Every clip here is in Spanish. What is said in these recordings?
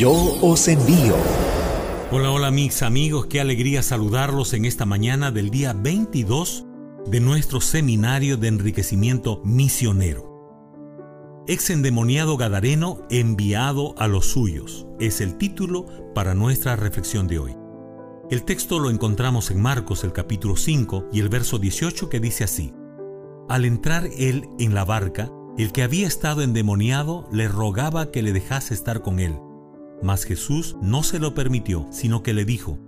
Yo os envío. Hola, hola mis amigos, qué alegría saludarlos en esta mañana del día 22 de nuestro seminario de enriquecimiento misionero. Ex endemoniado Gadareno enviado a los suyos es el título para nuestra reflexión de hoy. El texto lo encontramos en Marcos el capítulo 5 y el verso 18 que dice así. Al entrar él en la barca, el que había estado endemoniado le rogaba que le dejase estar con él. Mas Jesús no se lo permitió, sino que le dijo,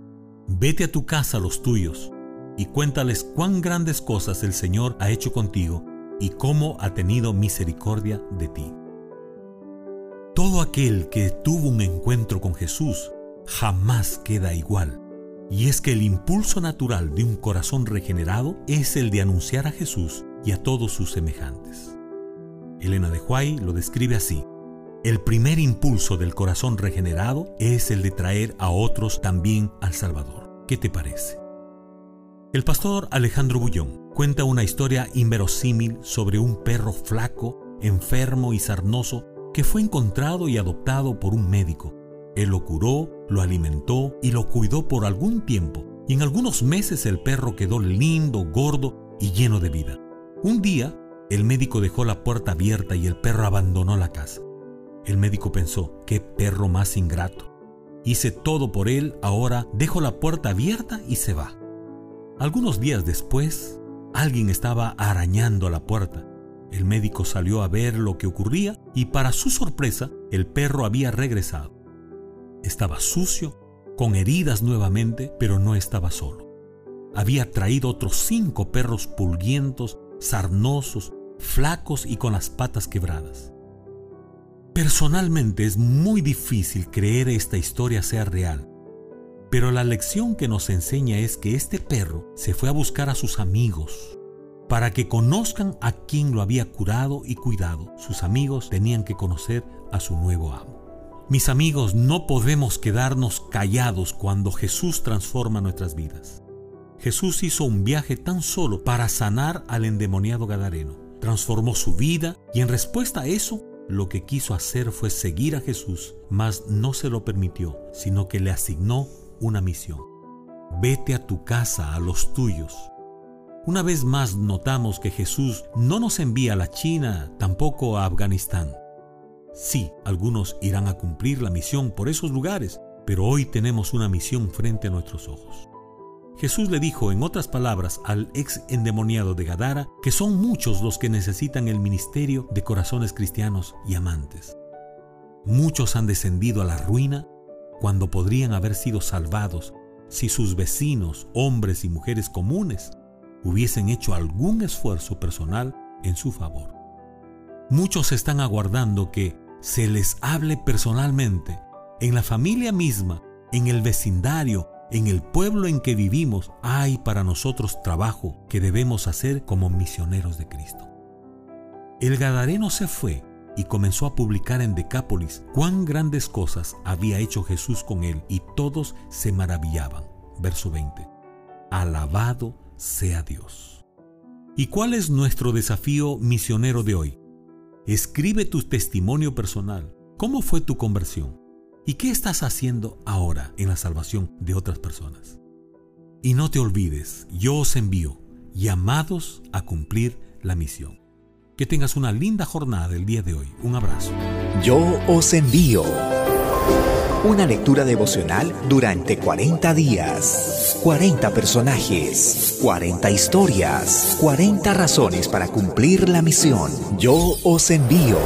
Vete a tu casa los tuyos, y cuéntales cuán grandes cosas el Señor ha hecho contigo y cómo ha tenido misericordia de ti. Todo aquel que tuvo un encuentro con Jesús jamás queda igual. Y es que el impulso natural de un corazón regenerado es el de anunciar a Jesús y a todos sus semejantes. Elena de Huay lo describe así. El primer impulso del corazón regenerado es el de traer a otros también al Salvador. ¿Qué te parece? El pastor Alejandro Bullón cuenta una historia inverosímil sobre un perro flaco, enfermo y sarnoso que fue encontrado y adoptado por un médico. Él lo curó, lo alimentó y lo cuidó por algún tiempo, y en algunos meses el perro quedó lindo, gordo y lleno de vida. Un día, el médico dejó la puerta abierta y el perro abandonó la casa. El médico pensó, qué perro más ingrato. Hice todo por él, ahora dejo la puerta abierta y se va. Algunos días después, alguien estaba arañando la puerta. El médico salió a ver lo que ocurría y para su sorpresa, el perro había regresado. Estaba sucio, con heridas nuevamente, pero no estaba solo. Había traído otros cinco perros pulguientos, sarnosos, flacos y con las patas quebradas. Personalmente es muy difícil creer esta historia sea real, pero la lección que nos enseña es que este perro se fue a buscar a sus amigos para que conozcan a quien lo había curado y cuidado. Sus amigos tenían que conocer a su nuevo amo. Mis amigos, no podemos quedarnos callados cuando Jesús transforma nuestras vidas. Jesús hizo un viaje tan solo para sanar al endemoniado Gadareno. Transformó su vida y en respuesta a eso lo que quiso hacer fue seguir a Jesús, mas no se lo permitió, sino que le asignó una misión. Vete a tu casa, a los tuyos. Una vez más notamos que Jesús no nos envía a la China, tampoco a Afganistán. Sí, algunos irán a cumplir la misión por esos lugares, pero hoy tenemos una misión frente a nuestros ojos. Jesús le dijo, en otras palabras, al ex endemoniado de Gadara, que son muchos los que necesitan el ministerio de corazones cristianos y amantes. Muchos han descendido a la ruina cuando podrían haber sido salvados si sus vecinos, hombres y mujeres comunes, hubiesen hecho algún esfuerzo personal en su favor. Muchos están aguardando que se les hable personalmente, en la familia misma, en el vecindario, en el pueblo en que vivimos hay para nosotros trabajo que debemos hacer como misioneros de Cristo. El Gadareno se fue y comenzó a publicar en Decápolis cuán grandes cosas había hecho Jesús con él y todos se maravillaban. Verso 20. Alabado sea Dios. ¿Y cuál es nuestro desafío misionero de hoy? Escribe tu testimonio personal. ¿Cómo fue tu conversión? ¿Y qué estás haciendo ahora en la salvación de otras personas? Y no te olvides, yo os envío, llamados a cumplir la misión. Que tengas una linda jornada el día de hoy. Un abrazo. Yo os envío. Una lectura devocional durante 40 días. 40 personajes. 40 historias. 40 razones para cumplir la misión. Yo os envío.